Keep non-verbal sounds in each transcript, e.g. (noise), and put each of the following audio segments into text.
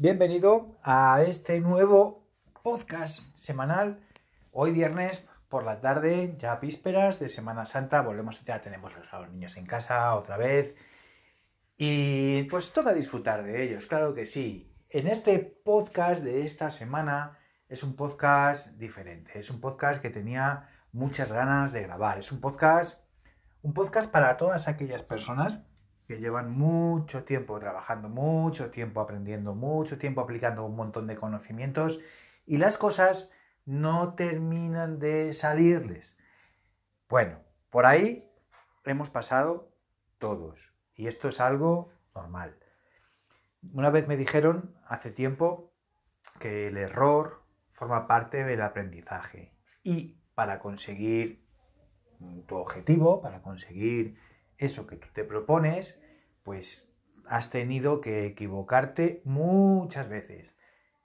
Bienvenido a este nuevo podcast semanal. Hoy viernes por la tarde, ya vísperas de Semana Santa, volvemos, ya tenemos a los niños en casa otra vez. Y pues toca disfrutar de ellos, claro que sí. En este podcast de esta semana es un podcast diferente, es un podcast que tenía muchas ganas de grabar, es un podcast un podcast para todas aquellas personas que llevan mucho tiempo trabajando, mucho tiempo aprendiendo, mucho tiempo aplicando un montón de conocimientos y las cosas no terminan de salirles. Bueno, por ahí hemos pasado todos y esto es algo normal. Una vez me dijeron hace tiempo que el error forma parte del aprendizaje y para conseguir tu objetivo, para conseguir eso que tú te propones, pues has tenido que equivocarte muchas veces.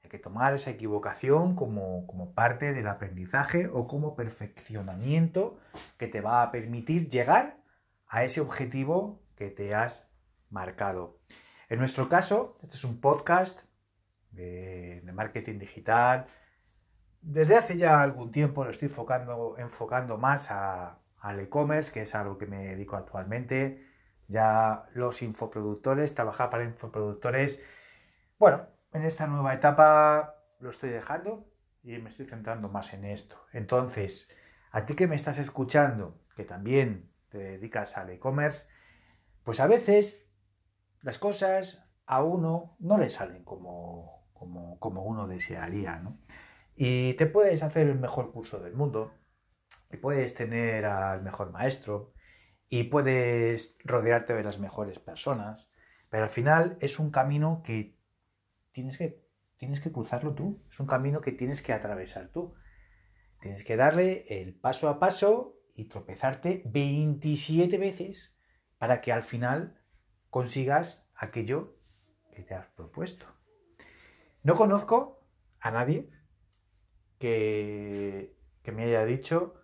Hay que tomar esa equivocación como, como parte del aprendizaje o como perfeccionamiento que te va a permitir llegar a ese objetivo que te has marcado. En nuestro caso, este es un podcast de, marketing digital. Desde hace ya algún tiempo lo estoy enfocando, enfocando más a, al e-commerce, que es a lo que me dedico actualmente. Ya los infoproductores, trabajar para infoproductores. Bueno, en esta nueva etapa lo estoy dejando y me estoy centrando más en esto. Entonces, a ti que me estás escuchando, que también te dedicas al e-commerce, pues a veces las cosas a uno no le salen como, como, como uno desearía, ¿no? Y te puedes hacer el mejor curso del mundo, y puedes tener al mejor maestro y puedes rodearte de las mejores personas, pero al final es un camino que tienes que, tienes que cruzarlo tú, es un camino que tienes que atravesar tú. Tienes que darle el paso a paso y tropezarte 27 veces para que al final consigas aquello que te has propuesto. No conozco a nadie que, que me haya dicho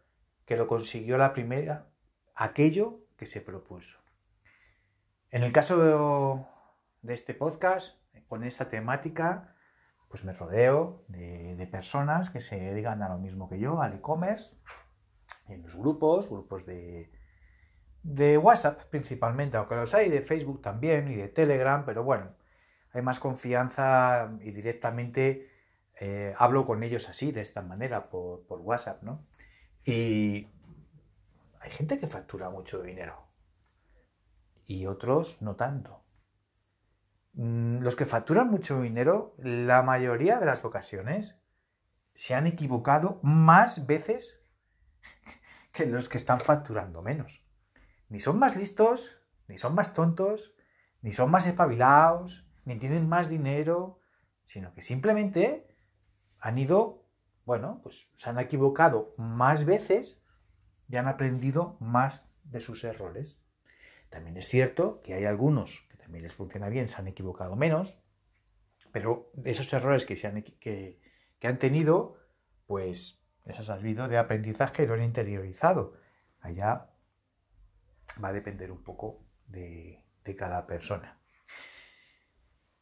que lo consiguió la primera, aquello que se propuso. En el caso de, este podcast, con esta temática, pues me rodeo de, personas que se dedican a lo mismo que yo, al e-commerce, en los grupos, grupos de, WhatsApp principalmente, aunque los hay de Facebook también y de Telegram, pero bueno, hay más confianza y directamente eh, hablo con ellos así, de esta manera, por WhatsApp, ¿no? Y hay gente que factura mucho dinero y otros no tanto. Mm, los que facturan mucho dinero, la mayoría de las ocasiones, se han equivocado más veces (laughs) que los que están facturando menos. Ni son más listos, ni son más tontos, ni son más espabilados, ni tienen más dinero, sino que simplemente han ido bueno, pues se han equivocado más veces y han aprendido más de sus errores. También es cierto que hay algunos que también les funciona bien, se han equivocado menos, pero esos errores que, se han, que, han tenido, pues les ha servido de aprendizaje y lo han interiorizado. Allá va a depender un poco de, de cada persona.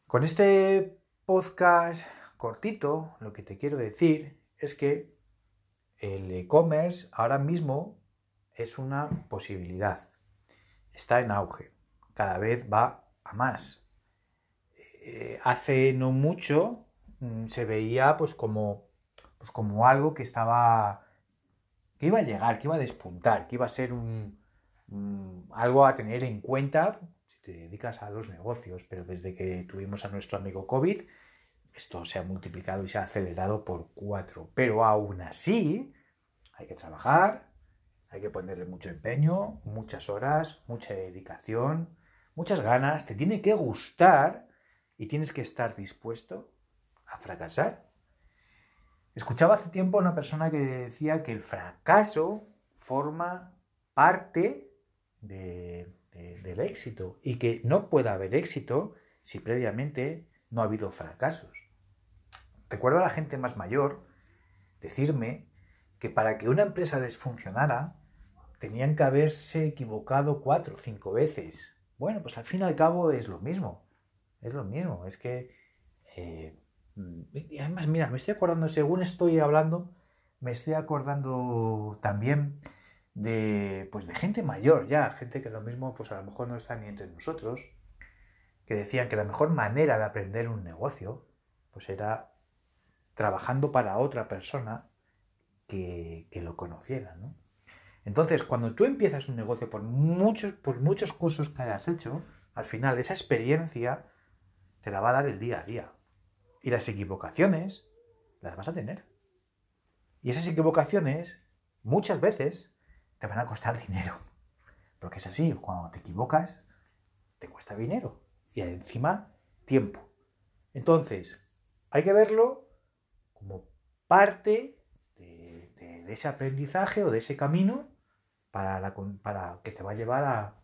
Con este podcast cortito, lo que te quiero decir es que el e-commerce ahora mismo es una posibilidad. Está en auge. Cada vez va a más. Eh, hace no mucho mm, se veía pues como, pues como algo que estaba que iba a llegar, que iba a despuntar, que iba a ser un, algo a tener en cuenta si te dedicas a los negocios. Pero desde que tuvimos a nuestro amigo COVID, esto se ha multiplicado y se ha acelerado por cuatro. Pero aún así, hay que trabajar, hay que ponerle mucho empeño, muchas horas, mucha dedicación, muchas ganas, te tiene que gustar y tienes que estar dispuesto a fracasar. Escuchaba hace tiempo a una persona que decía que el fracaso forma parte del éxito y que no puede haber éxito si previamente no ha habido fracasos. Recuerdo a la gente más mayor decirme que para que una empresa les funcionara tenían que haberse equivocado cuatro o cinco veces. Bueno, pues al fin y al cabo es lo mismo. Es lo mismo. Es que Eh, y además, mira, me estoy acordando, según estoy hablando, me estoy acordando también de, pues de gente mayor ya, gente que lo mismo, pues a lo mejor no está ni entre nosotros, que decían que la mejor manera de aprender un negocio, pues era trabajando para otra persona que, lo conociera, ¿no? Entonces, cuando tú empiezas un negocio por muchos, por muchos cursos que hayas hecho, al final esa experiencia te la va a dar el día a día. Y las equivocaciones las vas a tener. Y esas equivocaciones, muchas veces, te van a costar dinero. Porque es así, cuando te equivocas, te cuesta dinero. Y encima, tiempo. Entonces, hay que verlo como parte de, ese aprendizaje o de ese camino para, que te va a llevar a,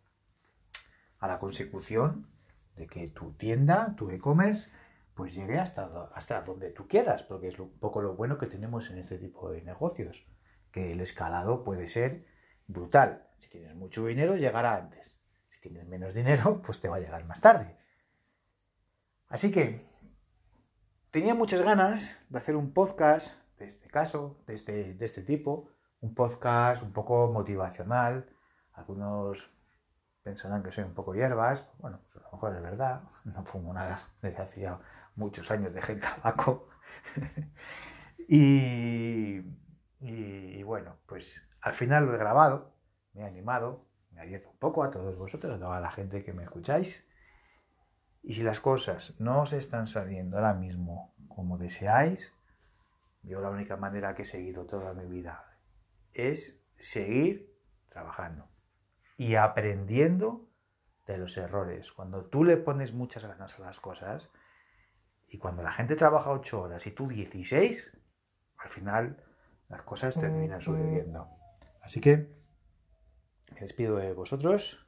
a la consecución de que tu tienda, tu e-commerce, pues llegue hasta, hasta donde tú quieras, porque es un poco lo bueno que tenemos en este tipo de negocios, que el escalado puede ser brutal. Si tienes mucho dinero, llegará antes. Si tienes menos dinero, pues te va a llegar más tarde. Así que tenía muchas ganas de hacer un podcast de este caso, de este, de este tipo, un podcast un poco motivacional. Algunos pensarán que soy un poco hierbas, bueno, pues a lo mejor es verdad, (laughs) no fumo nada desde hacía muchos años dejé el tabaco. (laughs) y, y, bueno, pues al final lo he grabado, me he animado, me abierto un poco a todos vosotros, a toda la gente que me escucháis. Y si las cosas no os están saliendo ahora mismo como deseáis, yo la única manera que he seguido toda mi vida es seguir trabajando y aprendiendo de los errores. Cuando tú le pones muchas ganas a las cosas, y cuando la gente trabaja 8 horas y tú 16, al final las cosas terminan sucediendo. Así que me despido de vosotros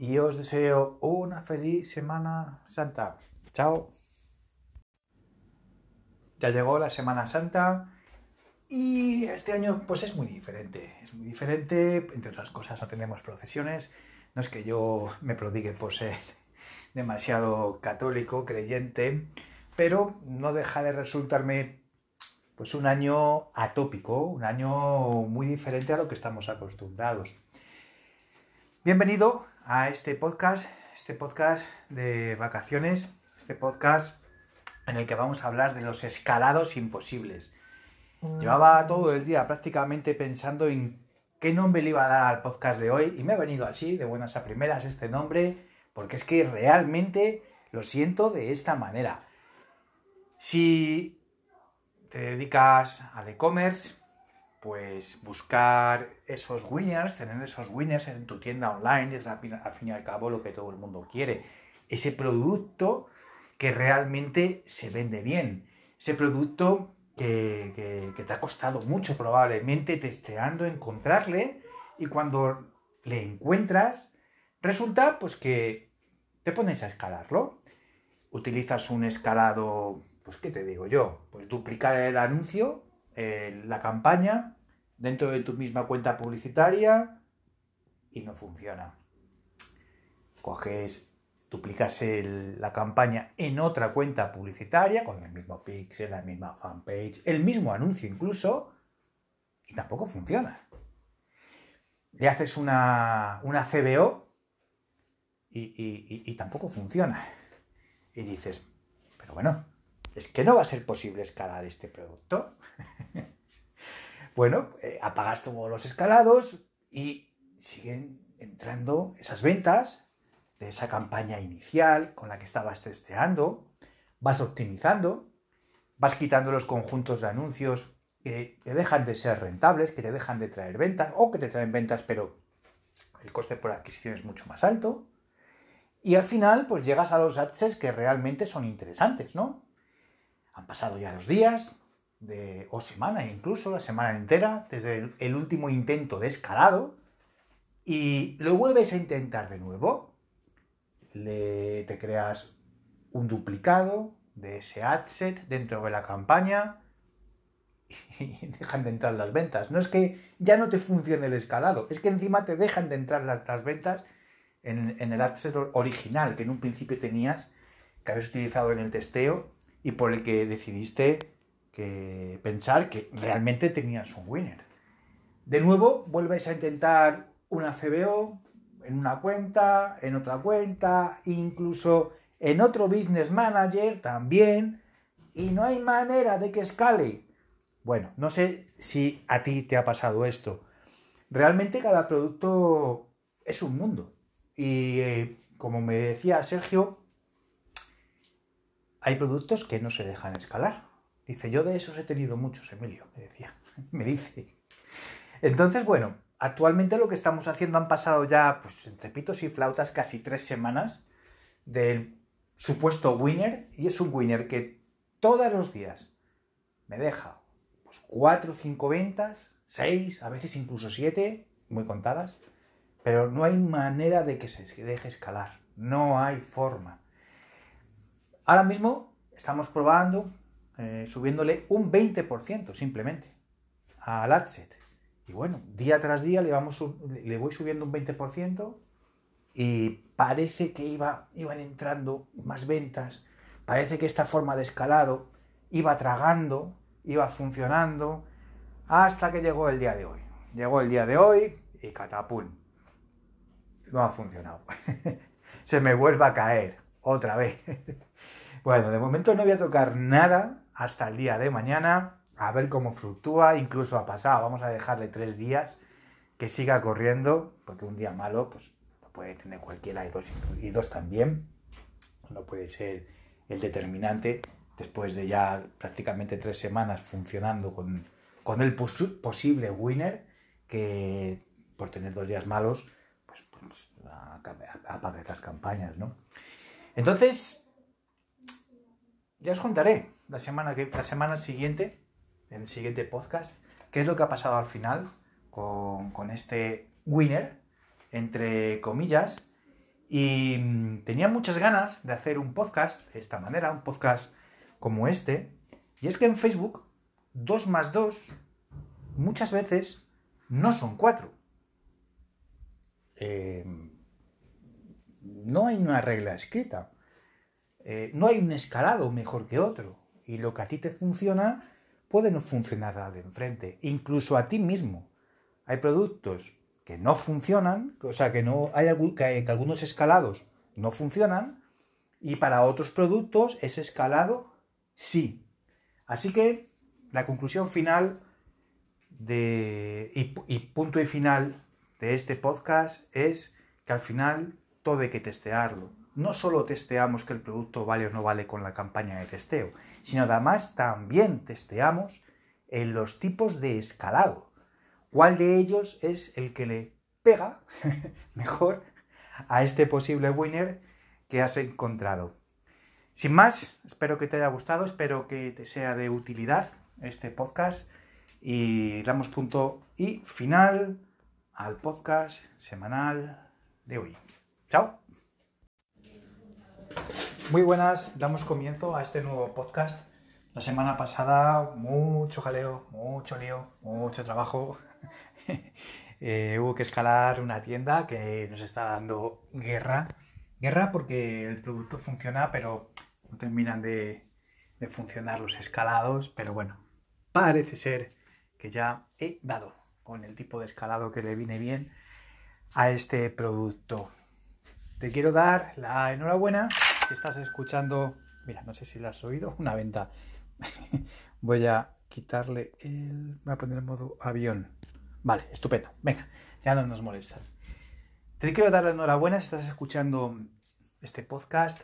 y os deseo una feliz Semana Santa. Chao. Ya llegó la Semana Santa y este año pues es muy diferente. Es muy diferente, entre otras cosas no tenemos procesiones. No es que yo me prodigue por ser (laughs) demasiado católico, creyente, pero no deja de resultarme pues un año atópico, un año muy diferente a lo que estamos acostumbrados. Bienvenido a este podcast, este podcast de vacaciones, este podcast en el que vamos a hablar de los escalados imposibles. Llevaba todo el día prácticamente pensando en qué nombre le iba a dar al podcast de hoy y me ha venido así, de buenas a primeras, este nombre porque es que realmente lo siento de esta manera. Si te dedicas al e-commerce, pues buscar esos winners, tener esos winners en tu tienda online es al fin y al cabo lo que todo el mundo quiere. Ese producto que realmente se vende bien. Ese producto que, que te ha costado mucho probablemente testeando encontrarle y cuando le encuentras Resulta pues que te pones a escalarlo. Utilizas un escalado, pues ¿qué te digo yo? Pues duplicar el anuncio, la campaña, dentro de tu misma cuenta publicitaria y no funciona. Coges, duplicas la campaña en otra cuenta publicitaria, con el mismo pixel, la misma fanpage, el mismo anuncio incluso, y tampoco funciona. Le haces una, una CBO, y, tampoco funciona. Y dices, pero bueno, es que no va a ser posible escalar este producto. (laughs) bueno, eh, apagas todos los escalados y siguen entrando esas ventas de esa campaña inicial con la que estabas testeando, vas optimizando, vas quitando los conjuntos de anuncios que te dejan de ser rentables, que te dejan de traer ventas o que te traen ventas pero el coste por adquisición es mucho más alto. Y al final, pues llegas a los ads que realmente son interesantes, ¿no? Han pasado ya los días, de, o semana incluso, la semana entera, desde el, último intento de escalado, y lo vuelves a intentar de nuevo. Le, te creas un duplicado de ese adset dentro de la campaña (laughs) y dejan de entrar las ventas. No es que ya no te funcione el escalado, es que encima te dejan de entrar las, ventas en, el adset original que en un principio tenías, que habías utilizado en el testeo, y por el que decidiste que pensar que realmente tenías un winner. De nuevo, vuelves a intentar una CBO en una cuenta, en otra cuenta, incluso en otro business manager también, y no hay manera de que escale. Bueno, no sé si a ti te ha pasado esto. Realmente cada producto es un mundo. Y eh, como me decía Sergio, hay productos que no se dejan escalar. Dice, yo de esos he tenido muchos, Emilio, me decía, (laughs) me dice. Entonces, bueno, actualmente lo que estamos haciendo han pasado ya, pues entre pitos y flautas, casi tres semanas del supuesto winner. Y es un winner que todos los días me deja pues cuatro o cinco ventas, seis, a veces incluso siete, muy contadas. Pero no hay manera de que se deje escalar. No hay forma. Ahora mismo estamos probando, eh, subiéndole un 20% simplemente al adset. Y bueno, día tras día le, vamos, le voy subiendo un 20% y parece que iba, iban entrando más ventas, parece que esta forma de escalado iba tragando, iba funcionando, hasta que llegó el día de hoy. Llegó el día de hoy y catapum. No ha funcionado. (laughs) Se me vuelve a caer otra vez. (laughs) bueno, de momento no voy a tocar nada hasta el día de mañana a ver cómo fluctúa, incluso ha pasado, vamos a dejarle tres días que siga corriendo, porque un día malo, pues lo puede tener cualquiera y dos, y dos también, no puede ser el determinante después de ya prácticamente tres semanas funcionando con, con el posible winner, que por tener dos días malos, pues, pues las campañas, ¿no? Entonces, ya os contaré la semana, que, la semana siguiente en el siguiente podcast, qué es lo que ha pasado al final con, este winner, entre comillas, y mm, tenía muchas ganas de hacer un podcast de esta manera, un podcast como este, y es que en Facebook 2 más 2 muchas veces no son 4. Eh, no hay una regla escrita. Eh, no hay un escalado mejor que otro. Y lo que a ti te funciona puede no funcionar al de enfrente, incluso a ti mismo. Hay productos que no funcionan, o sea, que, no hay, que, que algunos escalados no funcionan, y para otros productos ese escalado sí. Así que la conclusión final de, y, y, punto y final de este podcast es que al final todo hay que testearlo. No solo testeamos que el producto vale o no vale con la campaña de testeo, sino además también testeamos en los tipos de escalado. ¿Cuál de ellos es el que le pega (laughs) mejor a este posible winner que has encontrado? Sin más, espero que te haya gustado, espero que te sea de utilidad este podcast y damos punto y final al podcast semanal de hoy. Chao. Muy buenas, damos comienzo a este nuevo podcast. La semana pasada mucho jaleo, mucho lío, mucho trabajo. (laughs) Eh, hubo que escalar una tienda que nos está dando guerra. Guerra porque el producto funciona, pero no terminan de, de funcionar los escalados. Pero bueno, parece ser que ya he dado con el tipo de escalado que le viene bien a este producto. Te quiero dar la enhorabuena estás escuchando, mira, no sé si lo has oído, (laughs) una venta. Voy a quitarle el... Voy a poner el modo avión. Vale, estupendo. Venga, ya no nos molestan. Te quiero dar la enhorabuena si estás escuchando este podcast,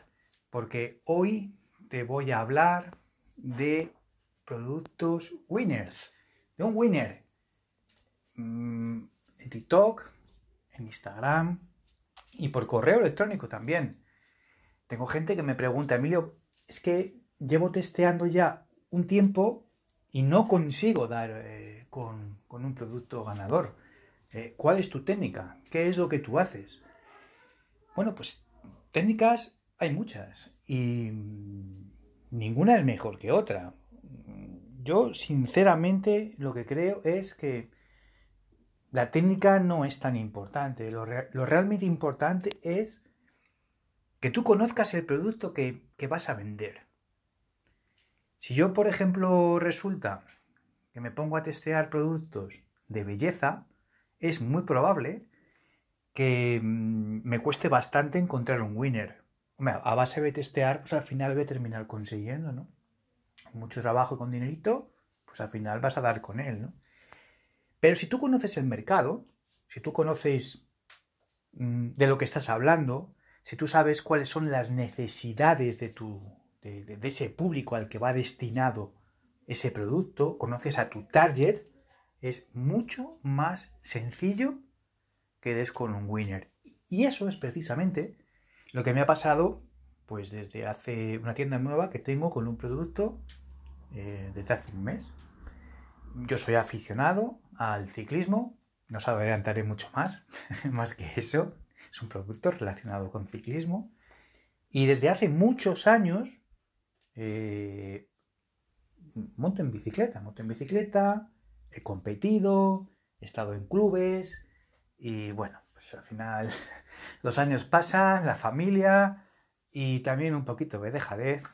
porque hoy te voy a hablar de productos winners. De un winner. Mm, en TikTok, en Instagram y por correo electrónico también. Tengo gente que me pregunta, Emilio, es que llevo testeando ya un tiempo y no consigo dar eh, con, un producto ganador. Eh, ¿Cuál es tu técnica? ¿Qué es lo que tú haces? Bueno, pues técnicas hay muchas y ninguna es mejor que otra. Yo sinceramente lo que creo es que la técnica no es tan importante. Lo, lo realmente importante es que tú conozcas el producto que, vas a vender. Si yo, por ejemplo, resulta que me pongo a testear productos de belleza, es muy probable que mm, me cueste bastante encontrar un winner. A base de testear, pues al final voy a terminar consiguiendo, ¿no? Mucho trabajo con dinerito, pues al final vas a dar con él, ¿no? Pero si tú conoces el mercado, si tú conoces mm, de lo que estás hablando, si tú sabes cuáles son las necesidades de tu de, ese público al que va destinado ese producto, conoces a tu target, es mucho más sencillo que des con un winner. Y eso es precisamente lo que me ha pasado pues desde hace una tienda nueva que tengo con un producto eh, desde hace un mes. Yo soy aficionado al ciclismo, no os adelantaré mucho más, (laughs) más que eso. Es un producto relacionado con ciclismo. Y desde hace muchos años eh, monto en bicicleta, monto en bicicleta, he competido, he estado en clubes y bueno, pues al final (laughs) los años pasan, la familia y también un poquito de dejadez,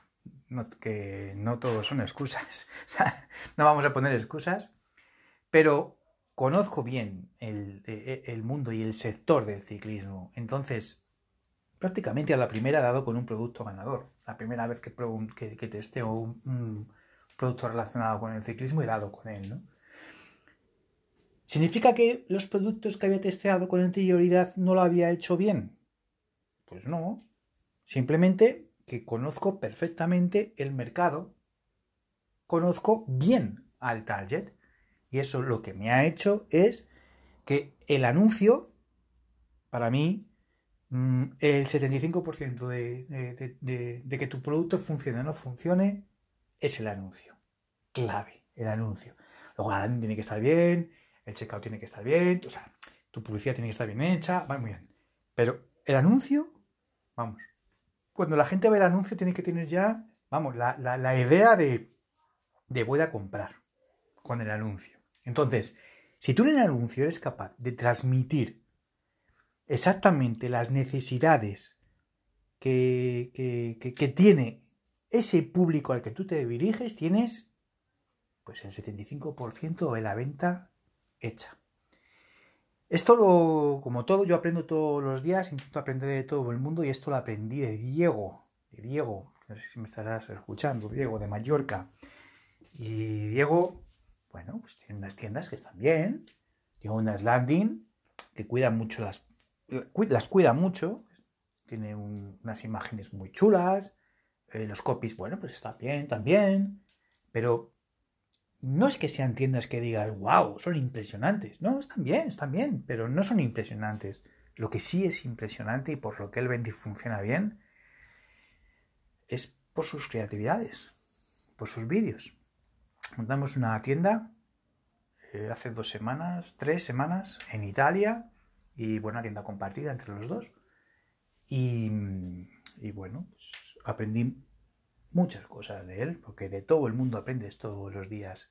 que no todos son excusas, (laughs) no vamos a poner excusas, pero conozco bien el, e, e, el, mundo y el sector del ciclismo, entonces prácticamente a la primera he dado con un producto ganador. La primera vez que, que, testeo un, producto relacionado con el ciclismo he dado con él, ¿no? ¿Significa que los productos que había testeado con anterioridad no lo había hecho bien? Pues no. Simplemente que conozco perfectamente el mercado, conozco bien al target. Y eso lo que me ha hecho es que el anuncio, para mí, Mm, el 75% de, que tu producto funcione o no funcione es el anuncio. Clave, el anuncio. Luego la tiene que estar bien, el checkout tiene que estar bien, o sea, tu publicidad tiene que estar bien hecha, va muy bien. Pero el anuncio, vamos, cuando la gente ve el anuncio tiene que tener ya, vamos, la, la idea de, de voy a comprar con el anuncio. Entonces, si tú en el anuncio eres capaz de transmitir exactamente las necesidades que, que, tiene ese público al que tú te diriges, tienes pues el 75% de la venta hecha. Esto lo, como todo, yo aprendo todos los días, intento aprender de todo el mundo y esto lo aprendí de Diego, de Diego, no sé si me estarás escuchando, Diego de Mallorca. Y Diego, bueno, pues tiene unas tiendas que están bien, tiene unas landing que cuidan mucho las las cuida mucho, tiene unas imágenes muy chulas, eh, los copies, bueno, pues está bien también, pero no es que sean tiendas que digas, wow, son impresionantes. No, están bien, están bien, pero no son impresionantes. Lo que sí es impresionante y por lo que el Bendy funciona bien es por sus creatividades, por sus vídeos. Montamos una tienda eh, hace dos semanas, tres semanas, en Italia, y buena tienda compartida entre los dos. Y, bueno, pues aprendí muchas cosas de él, porque de todo el mundo aprendes todos los días.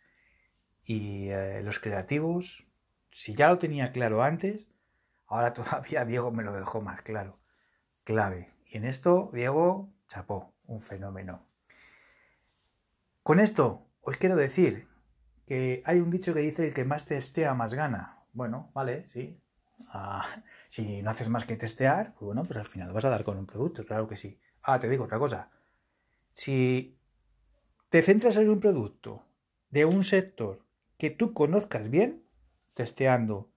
Y eh, los creativos, si ya lo tenía claro antes, ahora (laughs) todavía Diego me lo dejó más claro. Clave. Y en esto, Diego, chapó, un fenómeno. Con esto os quiero decir que hay un dicho que dice el que más testea más gana. Bueno, vale, sí, (laughs) si no haces más que testear, pues bueno, pues al final vas a dar con un producto, claro que sí. Ah, te digo otra cosa. Si te centras en un producto de un sector que tú conozcas bien, testeando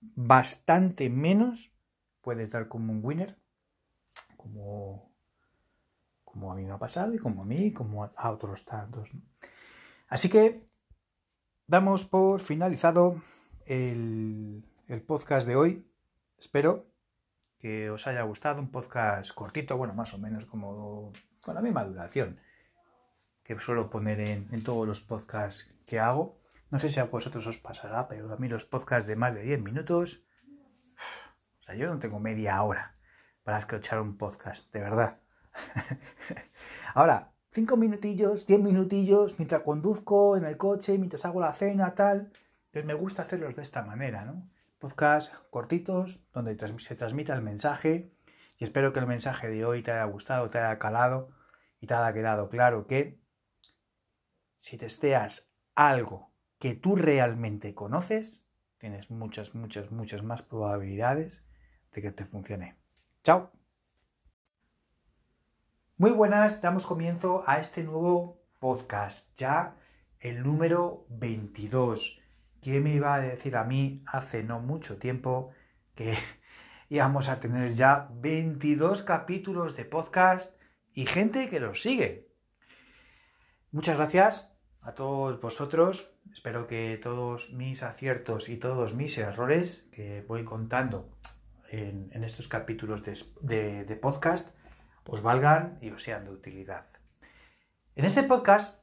bastante menos, puedes dar como un winner, como, como a mí me ha pasado y como a mí, como a otros tantos. Así que damos por finalizado el el podcast de hoy. Espero que os haya gustado. Un podcast cortito, bueno, más o menos como con la misma duración que suelo poner en, todos los podcasts que hago. No sé si a vosotros os pasará, pero a mí los podcasts de más de 10 minutos, o sea, yo no tengo media hora para escuchar un podcast, de verdad. (laughs) Ahora, 5 minutillos, 10 minutillos, mientras conduzco en el coche, mientras hago la cena, tal, pues me gusta hacerlos de esta manera, ¿no? podcast cortitos donde se transmita el mensaje y espero que el mensaje de hoy te haya gustado, te haya calado y te haya quedado claro que si testeas algo que tú realmente conoces, tienes muchas, muchas, muchas más probabilidades de que te funcione. Chao. Muy buenas, damos comienzo a este nuevo podcast, ya el número 22. ¿Quién me iba a decir a mí hace no mucho tiempo que (laughs) íbamos a tener ya 22 capítulos de podcast y gente que los sigue? Muchas gracias a todos vosotros. Espero que todos mis aciertos y todos mis errores que voy contando en, estos capítulos de, podcast os valgan y os sean de utilidad. En este podcast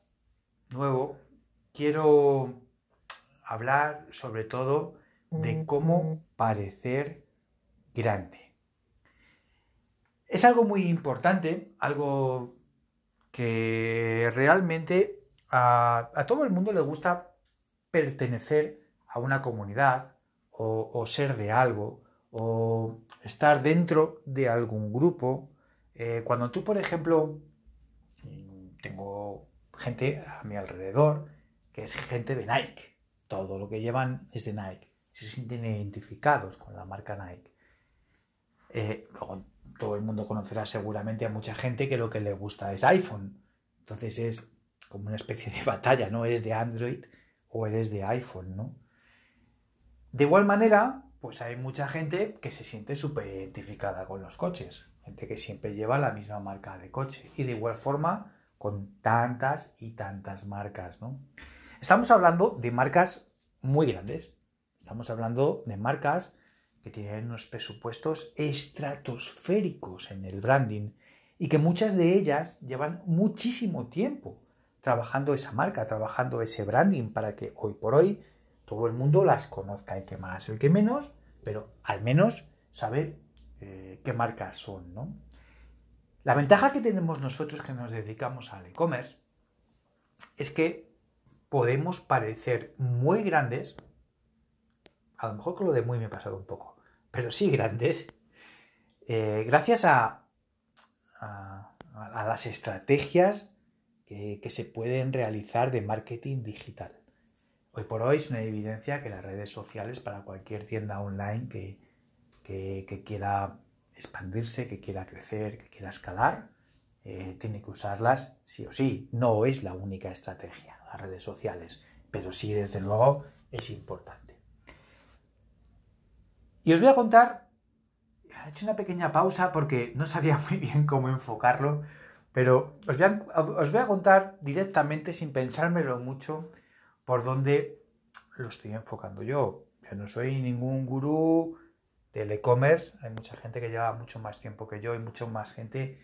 nuevo quiero hablar sobre todo de cómo parecer grande. Es algo muy importante, algo que realmente a, todo el mundo le gusta pertenecer a una comunidad o, ser de algo o estar dentro de algún grupo. Eh, cuando tú, por ejemplo, tengo gente a mi alrededor que es gente de Nike, todo lo que llevan es de Nike, se sienten identificados con la marca Nike. Eh, luego, todo el mundo conocerá seguramente a mucha gente que lo que le gusta es iPhone. Entonces es como una especie de (laughs) batalla, ¿no? Eres de Android o eres de iPhone, ¿no? De igual manera, pues hay mucha gente que se siente súper identificada con los coches, gente que siempre lleva la misma marca de coche y de igual forma con tantas y tantas marcas, ¿no? Estamos hablando de marcas muy grandes, estamos hablando de marcas que tienen unos presupuestos estratosféricos en el branding y que muchas de ellas llevan muchísimo tiempo trabajando esa marca, trabajando ese branding para que hoy por hoy todo el mundo las conozca, el que más, el que menos, pero al menos saber eh, qué marcas son, ¿no? La ventaja que tenemos nosotros que nos dedicamos al e-commerce es que podemos parecer muy grandes, a lo mejor con lo de muy me he pasado un poco, pero sí grandes, eh, gracias a, a las estrategias que, se pueden realizar de marketing digital. Hoy por hoy es una evidencia que las redes sociales para cualquier tienda online que, que, quiera expandirse, que quiera crecer, que quiera escalar, eh, tiene que usarlas sí o sí. No es la única estrategia, las redes sociales, pero sí, desde luego, es importante. Y os voy a contar, he hecho una pequeña pausa porque no sabía (laughs) muy bien cómo enfocarlo, pero os voy, a, contar directamente, sin pensármelo mucho, por dónde lo estoy enfocando yo. Yo no soy ningún gurú del e-commerce. Hay mucha gente que lleva mucho más tiempo que yo y mucho más gente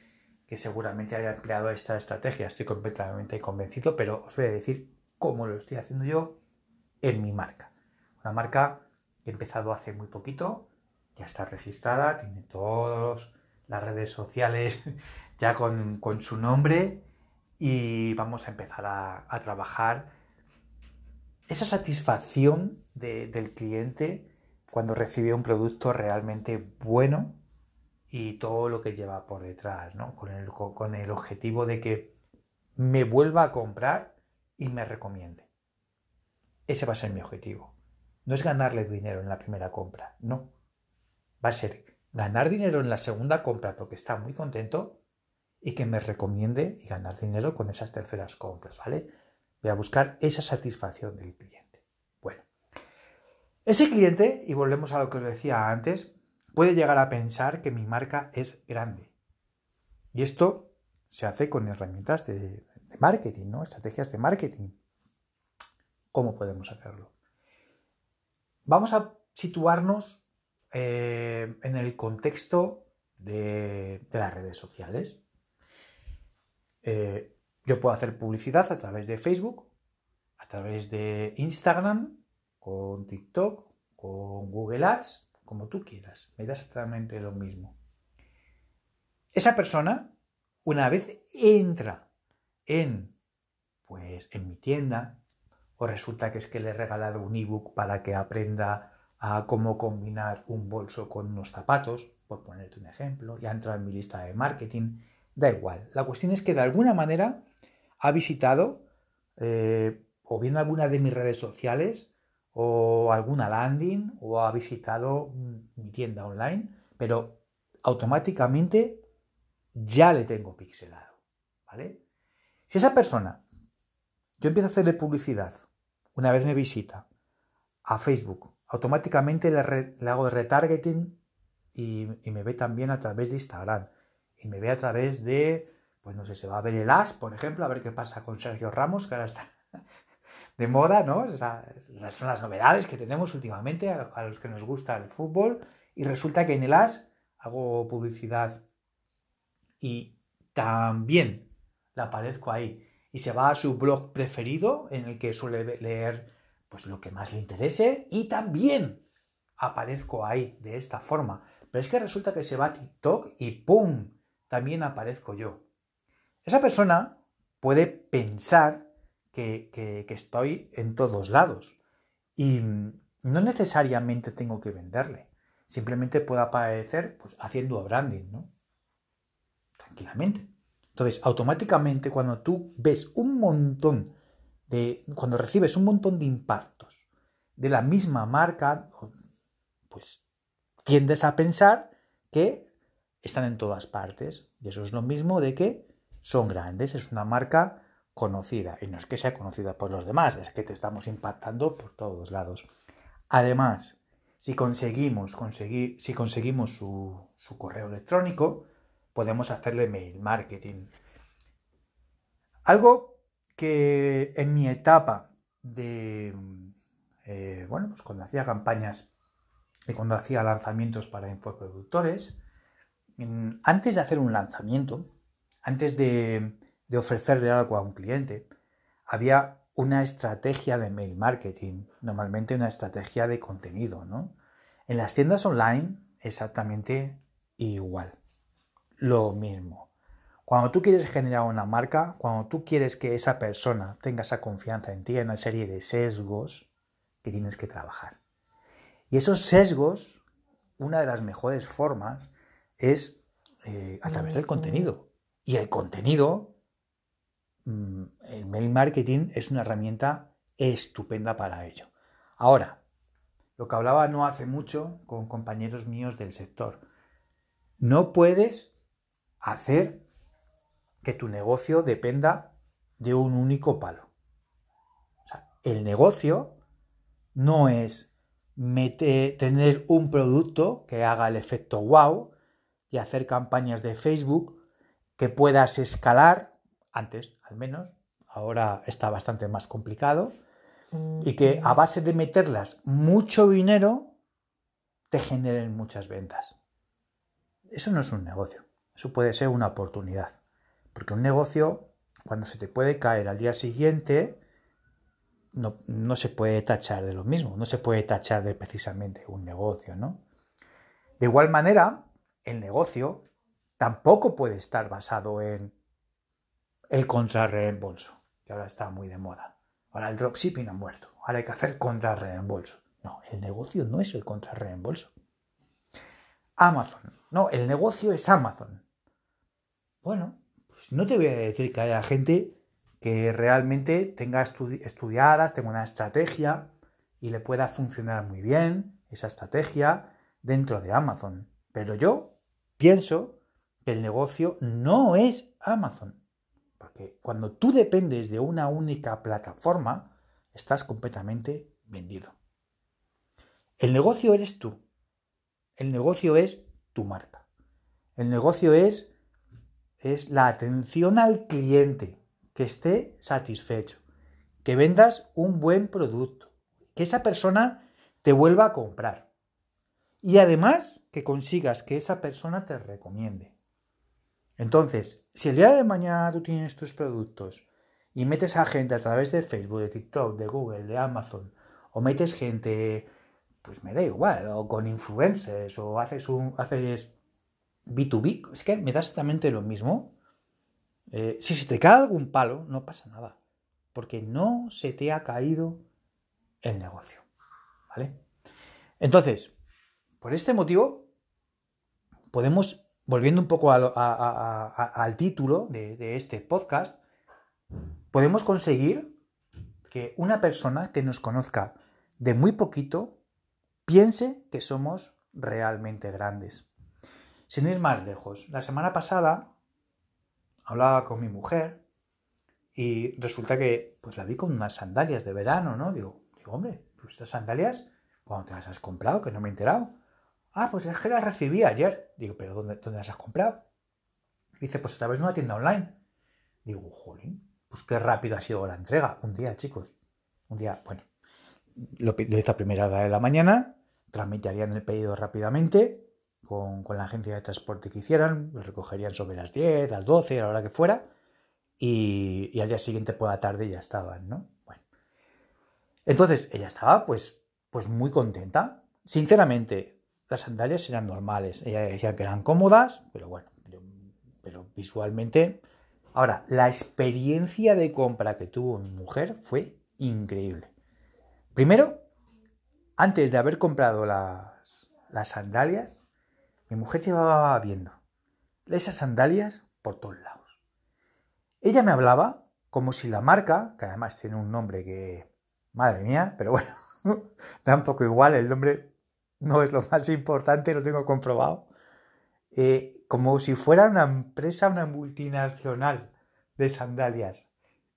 que seguramente haya empleado esta estrategia. Estoy completamente convencido, pero os voy a decir cómo lo estoy haciendo yo en mi marca. Una marca que he empezado hace muy poquito, ya está registrada, tiene todas las redes sociales (laughs) ya con, su nombre y vamos a empezar a, trabajar esa satisfacción del cliente cuando recibe un producto realmente bueno y todo lo que lleva por detrás, ¿no? Con el, con el objetivo de que me vuelva a comprar y me recomiende. Ese va a ser mi objetivo. No es ganarle dinero en la primera compra, no. Va a ser ganar dinero en la segunda compra porque está muy contento y que me recomiende y ganar dinero con esas terceras compras, ¿vale? Voy a buscar esa satisfacción del cliente. Ese cliente, y volvemos a lo que os decía antes, puede llegar a pensar que mi marca es grande. Y esto se hace con herramientas de, marketing, ¿no? Estrategias de marketing. ¿Cómo podemos hacerlo? Vamos a situarnos eh, en el contexto de las redes sociales. Eh, yo puedo hacer publicidad a través de Facebook, a través de Instagram, con TikTok, con Google Ads, como tú quieras. Me da exactamente lo mismo. Esa persona, una vez entra en, pues, en mi tienda, o resulta que es que le he regalado un ebook para que aprenda a cómo combinar un bolso con unos zapatos, por ponerte un ejemplo, ya entra en mi lista de marketing Da igual. La cuestión es que de alguna manera ha visitado eh, o bien alguna de mis redes sociales o alguna landing o ha visitado mi tienda online, pero automáticamente ya le tengo pixelado, ¿vale? Si esa persona, yo empiezo a hacerle publicidad, una vez me visita a Facebook, automáticamente le, le hago retargeting y, me ve también a través de Instagram y me ve a través de, pues no sé, se va a ver el As, por ejemplo, a ver qué pasa con Sergio Ramos, que ahora está de moda, ¿no? son las novedades que tenemos últimamente a, los que nos gusta el fútbol. Y resulta que en el As hago publicidad y también la aparezco ahí. Y se va a su blog preferido en el que suele leer pues lo que más le interese y también aparezco ahí de esta forma. Pero es que resulta que se va a TikTok y ¡pum! También aparezco yo. Esa persona puede pensar que, estoy en todos lados. Y no necesariamente tengo que venderle. Simplemente puedo aparecer pues, haciendo branding, ¿no? Tranquilamente. Entonces, automáticamente cuando tú ves un montón de... Cuando recibes un montón de impactos de la misma marca, pues tiendes a pensar que están en todas partes. Y eso es lo mismo de que son grandes. Es una marca conocida. Y no es que sea conocida por los demás, es que te estamos impactando por todos lados. Además, si conseguimos, conseguir, si conseguimos su, correo electrónico, podemos hacerle mail marketing. Algo que en mi etapa de, eh, bueno, pues cuando hacía campañas y cuando hacía lanzamientos para infoproductores, antes de hacer un lanzamiento, antes de, de ofrecerle algo a un cliente, había una estrategia de mail marketing, normalmente una estrategia de contenido, ¿no? En las tiendas online exactamente igual, lo mismo. Cuando tú quieres generar una marca, cuando tú quieres que esa persona tenga esa confianza en ti, hay una serie de sesgos que tienes que trabajar. Y esos sesgos, una de las mejores formas es eh, a través del contenido. Y el contenido el mail marketing es una herramienta estupenda para ello. Ahora, lo que hablaba no hace mucho con compañeros míos del sector, no puedes hacer que tu negocio dependa de un único palo. el negocio no es tener un producto que haga el efecto wow y hacer campañas de Facebook que puedas escalar antes al menos, ahora está bastante más complicado, y que a base de meterlas mucho dinero te generen muchas ventas. Eso no es un negocio, eso puede ser una oportunidad, porque un negocio, cuando se te puede caer al día siguiente, no, no se puede tachar de lo mismo, no se puede tachar de precisamente un negocio, ¿no? De igual manera, el negocio tampoco puede estar basado en el contrarreembolso, que ahora está muy de moda. Ahora el dropshipping ha muerto. Ahora hay que hacer contrarreembolso. No, el negocio no es el contrarreembolso. Amazon. No, el negocio es Amazon. Bueno, pues no te voy a decir que haya gente que realmente tenga estudiadas, tenga una estrategia y le pueda funcionar muy bien esa estrategia dentro de Amazon. Pero yo pienso que el negocio no es Amazon. Cuando tú dependes de una única plataforma, estás completamente vendido. El negocio eres tú. El negocio es tu marca. El negocio es, es la atención al cliente, que esté satisfecho, que vendas un buen producto, que esa persona te vuelva a comprar. Y además que consigas que esa persona te recomiende. Entonces, si el día de mañana tú tienes tus productos y metes a gente a través de Facebook, de TikTok, de Google, de Amazon, o metes gente, pues me da igual, o con influencers, o haces un, haces B2B, es que me da exactamente lo mismo. Eh, si se te cae algún palo, no pasa nada, porque no se te ha caído el negocio, ¿vale? Entonces, por este motivo, podemos volviendo un poco al título de, este podcast, podemos conseguir que una persona que nos conozca de muy poquito piense que somos realmente grandes. Sin ir más lejos, la semana pasada hablaba con mi mujer y resulta que pues la vi con unas sandalias de verano, ¿no? Digo, digo hombre, pues estas sandalias, ¿cuándo te las has comprado? Que no me he enterado. Ah, pues es que las recibí ayer. Digo, ¿pero dónde, dónde las has comprado? Dice, pues a través de una tienda online. Digo, jolín, pues qué rápido ha sido la entrega. Un día, chicos. Un día, bueno, lo, hice a primera hora de la mañana, transmitirían el pedido rápidamente con, la agencia de transporte que hicieran, lo recogerían sobre las 10, las 12, a la hora que fuera, y, y al día siguiente por la tarde ya estaban, ¿no? Bueno. Entonces, ella estaba pues, pues muy contenta. Sinceramente, las sandalias eran normales. Ella decía que eran cómodas, pero bueno, pero visualmente... Ahora, la experiencia de compra que tuvo mi mujer fue increíble. Primero, antes de haber comprado las, sandalias, mi mujer llevaba viendo esas sandalias por todos lados. Ella me hablaba como si la marca, que además tiene un nombre que, madre mía, pero bueno, da un poco igual, el nombre no es lo más importante, lo tengo comprobado, eh, como si fuera una empresa, una multinacional de sandalias.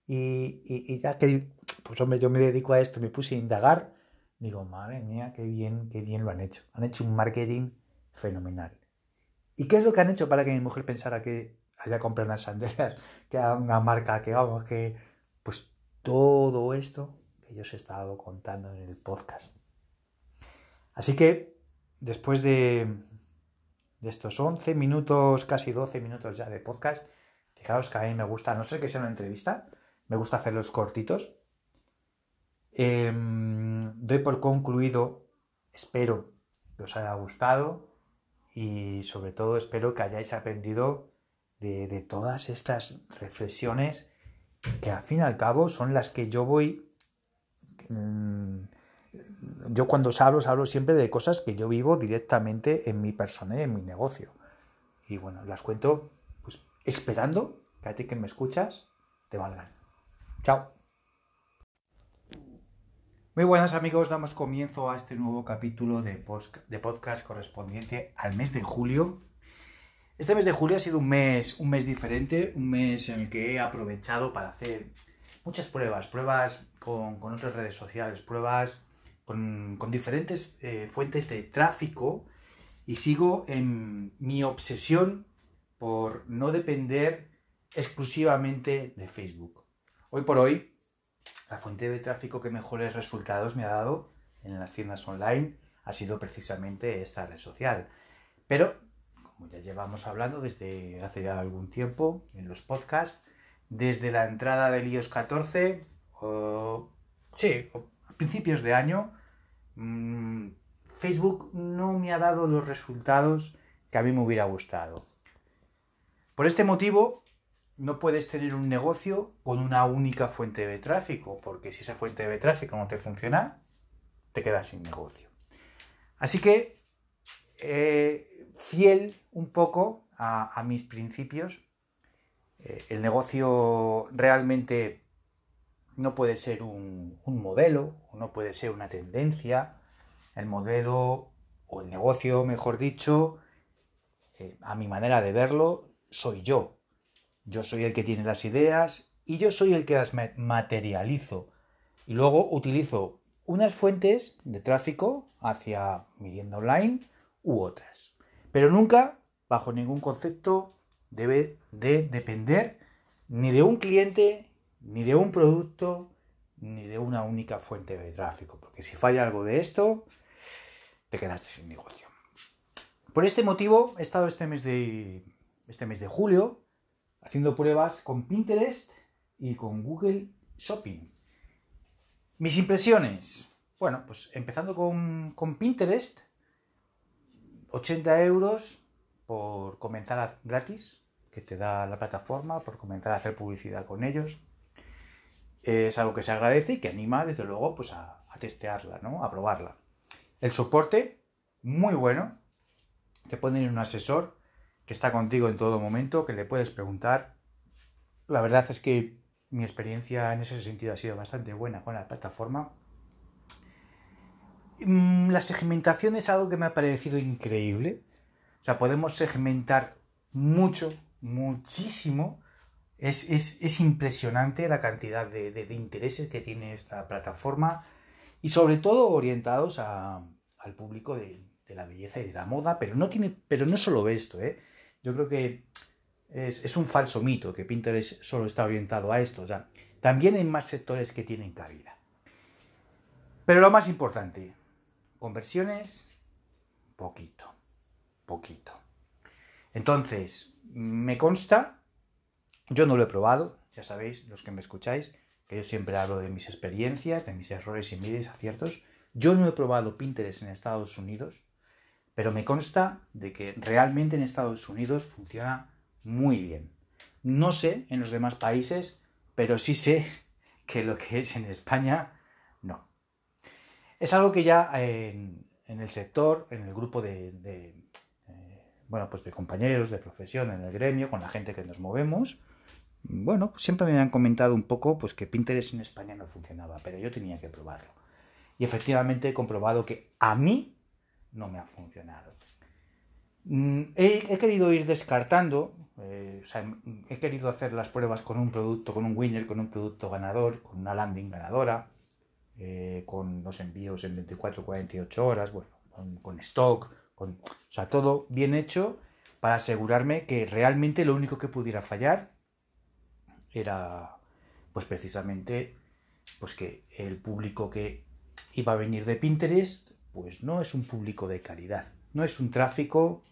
y ya que pues hombre, yo me dedico a esto, me puse a indagar, digo, madre mía, qué bien, qué bien lo han hecho. Han hecho un marketing fenomenal. ¿Y qué es lo que han hecho para que mi mujer pensara que haya comprado unas sandalias, (laughs) que haga una marca, que vamos, que... Pues todo esto que yo os he estado contando en el podcast. Así que, después de, estos 11 minutos, casi 12 minutos ya de podcast, fijaos que a mí me gusta, no sé que sea una entrevista, me gusta hacerlos cortitos, Em, doy por concluido, espero que os haya gustado y sobre todo espero que hayáis aprendido de, todas estas reflexiones que al fin y al cabo son las que yo voy... Mm, yo cuando os hablo, os hablo siempre de cosas que yo vivo directamente en mi persona y en mi negocio. Y bueno, las cuento pues esperando que a ti que me escuchas te valgan. Chao. Muy buenas amigos, damos comienzo a este nuevo capítulo de, podcast correspondiente al mes de julio. Este mes de julio ha sido un mes, un mes diferente, un mes en el que he aprovechado para hacer muchas pruebas, pruebas con, otras redes sociales, pruebas con, diferentes eh, fuentes de tráfico y sigo en mi obsesión por no depender exclusivamente de Facebook. Hoy por hoy la fuente de tráfico que mejores resultados me ha dado en las tiendas online ha sido precisamente esta red social. Pero, como ya llevamos hablando desde hace ya algún tiempo en los podcasts, desde la entrada del iOS 14, sí, principios de año, mm, Facebook no me ha dado los resultados que a mí me hubiera gustado. Por este motivo, no puedes tener un negocio con una única fuente de tráfico, porque si esa fuente de tráfico no te funciona, te quedas sin negocio. Así que, eh, fiel un poco a, mis principios, eh, el negocio realmente no puede ser un, modelo, no puede ser una tendencia. El modelo, o el negocio, mejor dicho, eh, a mi manera de verlo, soy yo. Yo soy el que tiene las ideas y yo soy el que las materializo. Y luego utilizo unas fuentes de tráfico hacia mi tienda online u otras. Pero nunca, bajo ningún concepto, debe de depender ni de un cliente, ni de un producto, ni de una única fuente de tráfico. Porque si falla algo de esto, te quedaste sin negocio. Por este motivo, he estado este mes de, este mes de julio haciendo pruebas con Pinterest y con Google Shopping. Mis impresiones. Bueno, pues empezando con, Pinterest, 80 euros por comenzar gratis, que te da la plataforma, por comenzar a hacer publicidad con ellos. Es algo que se agradece y que anima, desde luego, pues a, testearla, ¿no? A probarla. El soporte, muy bueno. Te ponen un asesor que está contigo en todo momento, que le puedes preguntar. La verdad es que mi experiencia en ese sentido ha sido bastante buena con la plataforma. Mm, la segmentación es algo que me ha parecido increíble. O sea, podemos segmentar mucho, muchísimo. Es, impresionante la cantidad de, intereses que tiene esta plataforma y sobre todo orientados al público de, la belleza y de la moda, pero no, tiene, solo esto. ¿eh? Yo creo que es, un falso mito que Pinterest solo está orientado a esto. También hay más sectores que tienen cabida. Pero lo más importante, conversiones, poquito, poquito. Entonces, me consta, yo no lo he probado, ya sabéis, los que me escucháis, que yo siempre hablo de mis experiencias, de mis errores y mis aciertos. Yo no he probado Pinterest en Estados Unidos, pero me consta de que realmente en Estados Unidos funciona muy bien. No sé en los demás países, pero sí sé (laughs) que lo que es en España, no. Es algo que ya en, el sector, en el grupo de eh, bueno, pues de compañeros, de profesión, en el gremio, con la gente que nos movemos, bueno, siempre me han comentado un poco pues que Pinterest en España no funcionaba, pero yo tenía que probarlo. Y efectivamente he comprobado que a mí no me ha funcionado. Mm, he, querido ir descartando, eh, o sea, he querido hacer las pruebas con un producto, con un winner, con un producto ganador, con una landing ganadora, eh, con los envíos en 24-48 horas, bueno, con, stock, con, o sea, todo bien hecho para asegurarme que realmente lo único que pudiera fallar era, pues precisamente, pues que el público que iba a venir de Pinterest, pues no es un público de calidad, no es un tráfico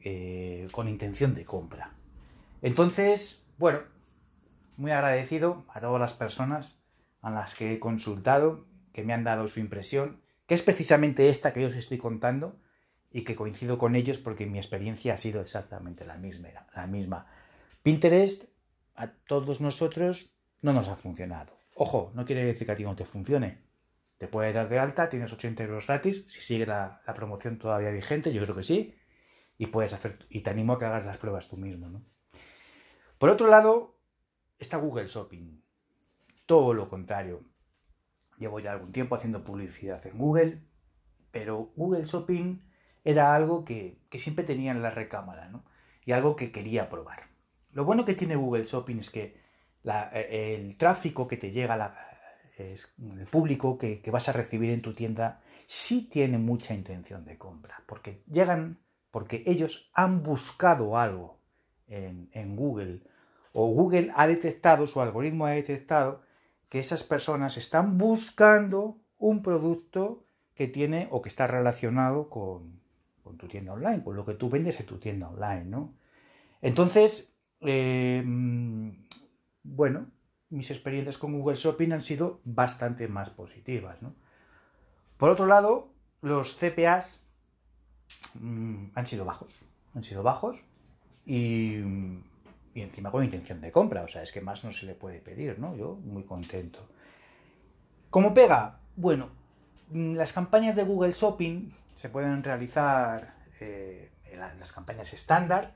eh, con intención de compra. Entonces, bueno, muy agradecido a todas las personas a las que he consultado, que me han dado su impresión, que es precisamente esta que yo os estoy contando y que coincido con ellos porque mi experiencia ha sido exactamente la misma. La misma. Pinterest a todos nosotros no nos ha funcionado. Ojo, no quiere decir que a ti no te funcione. Te puedes dar de alta, tienes 80 euros gratis, si sigue la, la promoción todavía vigente, yo creo que sí y puedes hacer y te animo a que hagas las pruebas tú mismo, ¿no? Por otro lado, está Google Shopping. Todo lo contrario. Llevo ya algún tiempo haciendo publicidad en Google, pero Google Shopping era algo que, siempre tenía en la recámara, ¿no? Y algo que quería probar. Lo bueno que tiene Google Shopping es que eh, el tráfico que te llega, el público que, vas a recibir en tu tienda, sí tiene mucha intención de compra, porque llegan porque ellos han buscado algo en, Google o Google ha detectado, su algoritmo ha detectado que esas personas están buscando un producto que tiene o que está relacionado con, tu tienda online, con lo que tú vendes en tu tienda online, ¿no? Entonces, eh, bueno, mis experiencias con Google Shopping han sido bastante más positivas. Por otro lado, los CPAs Mm, han sido bajos. Han sido bajos y, y, encima con intención de compra. O sea, es que más no se le puede pedir, ¿no? Yo muy contento. ¿Cómo pega? Bueno, mm, las campañas de Google Shopping se pueden realizar eh, las campañas estándar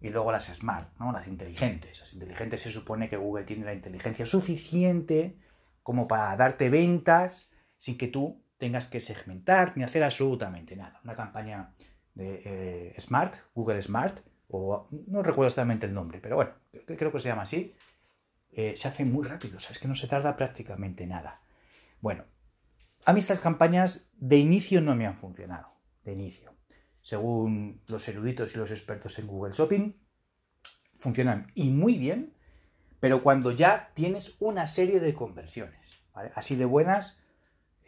y luego las smart, ¿no? Las inteligentes. Las inteligentes se supone que Google tiene la inteligencia suficiente como para darte ventas sin que tú tengas que segmentar ni hacer absolutamente nada. Una campaña de eh, Smart, Google Smart, o no recuerdo exactamente el nombre, pero bueno, creo que se llama así, eh, se hace muy rápido, o sea, es que no se tarda prácticamente nada. Bueno, a mí estas campañas de inicio no me han funcionado, de inicio. Según los eruditos y los expertos en Google Shopping, funcionan y muy bien, pero cuando ya tienes una serie de conversiones, así de buenas,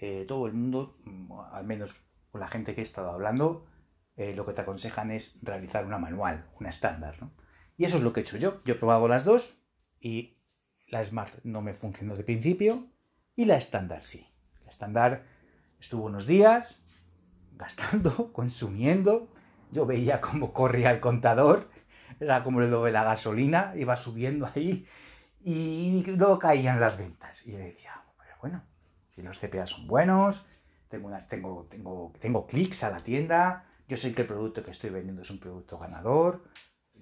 eh, todo el mundo, mm, al menos con la gente que he estado hablando, eh, lo que te aconsejan es realizar una manual, una estándar. ¿no? Y eso es lo que he hecho yo. Yo he probado las dos y la Smart no me funcionó de principio y la estándar sí. La estándar estuvo unos días gastando, (laughs) consumiendo. Yo veía cómo corría el contador, era como lo de la gasolina, iba subiendo ahí y luego caían las ventas. Y yo decía, bueno, si los CPA son buenos, tengo, unas, tengo, tengo, tengo clics a la tienda, yo sé que el producto que estoy vendiendo es un producto ganador,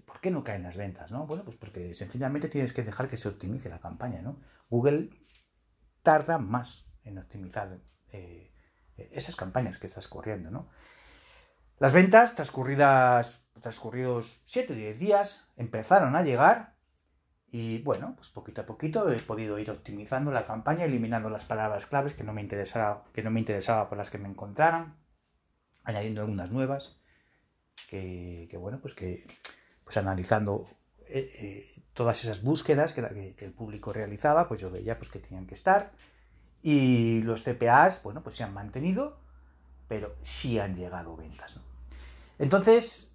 ¿por qué no caen las ventas? ¿no? Bueno, pues porque sencillamente tienes que dejar que se optimice la campaña. ¿no? Google tarda más en optimizar eh, esas campañas que estás corriendo. ¿no? Las ventas, transcurridas, transcurridos 7 o 10 días, empezaron a llegar y bueno, pues poquito a poquito he podido ir optimizando la campaña, eliminando las palabras claves que no me interesaba, que no me interesaba por las que me encontraran, añadiendo algunas nuevas, que, bueno, pues que pues analizando eh, eh, todas esas búsquedas que, el público realizaba, pues yo veía pues que tenían que estar. Y los CPAs, bueno, pues se han mantenido, pero sí han llegado ventas. Entonces,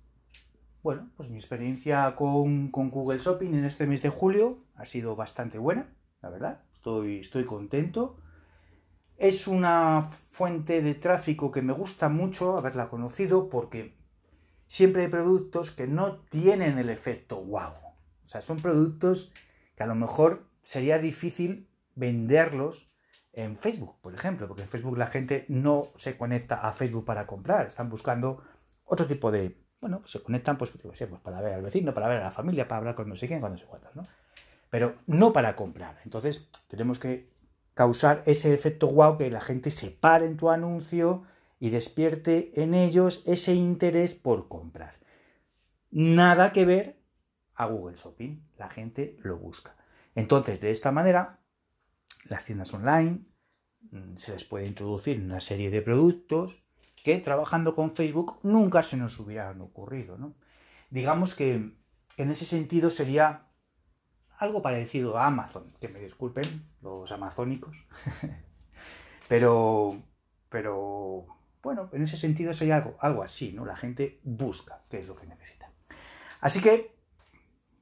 bueno, pues mi experiencia con, Google Shopping en este mes de julio ha sido bastante buena, la verdad. Estoy, estoy contento. Es una fuente de tráfico que me gusta mucho haberla conocido porque siempre hay productos que no tienen el efecto wow. O sea, son productos que a lo mejor sería difícil venderlos en Facebook, por ejemplo, porque en Facebook la gente no se conecta a Facebook para comprar, están buscando otro tipo de, bueno, pues se conectan, pues, pues, para ver al vecino, para ver a la familia, para hablar con no sé quién, con no sé cuántos, ¿no? Pero no para comprar. Entonces, tenemos que causar ese efecto wow que la gente se pare en tu anuncio y despierte en ellos ese interés por comprar. Nada que ver a Google Shopping. La gente lo busca. Entonces, de esta manera, las tiendas online mm, se les puede introducir una serie de productos que trabajando con Facebook nunca se nos hubieran ocurrido. ¿no? Digamos que en ese sentido sería algo parecido a Amazon, que me disculpen los amazónicos, (laughs) pero, pero bueno, en ese sentido sería algo, algo así, ¿no? La gente busca qué es lo que necesita. Así que,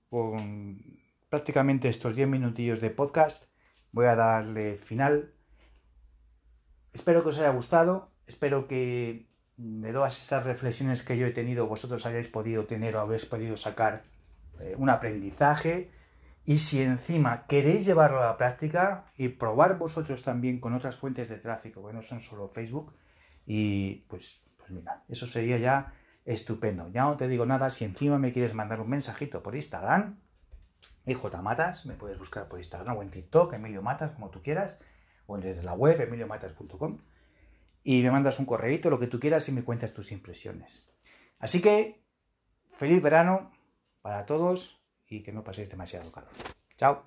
con prácticamente estos 10 minutillos de podcast, voy a darle final. Espero que os haya gustado. Espero que de todas estas reflexiones que yo he tenido vosotros hayáis podido tener o habéis podido sacar eh, un aprendizaje y si encima queréis llevarlo a la práctica y probar vosotros también con otras fuentes de tráfico que no son solo Facebook y pues, pues mira, eso sería ya estupendo. Ya no te digo nada si encima me quieres mandar un mensajito por Instagram, hijo Matas, me puedes buscar por Instagram o en TikTok, Emilio Matas, como tú quieras, o desde la web emiliomatas.com y me mandas un correíto, lo que tú quieras y me cuentas tus impresiones. Así que, feliz verano para todos y que no paséis demasiado calor. Chao.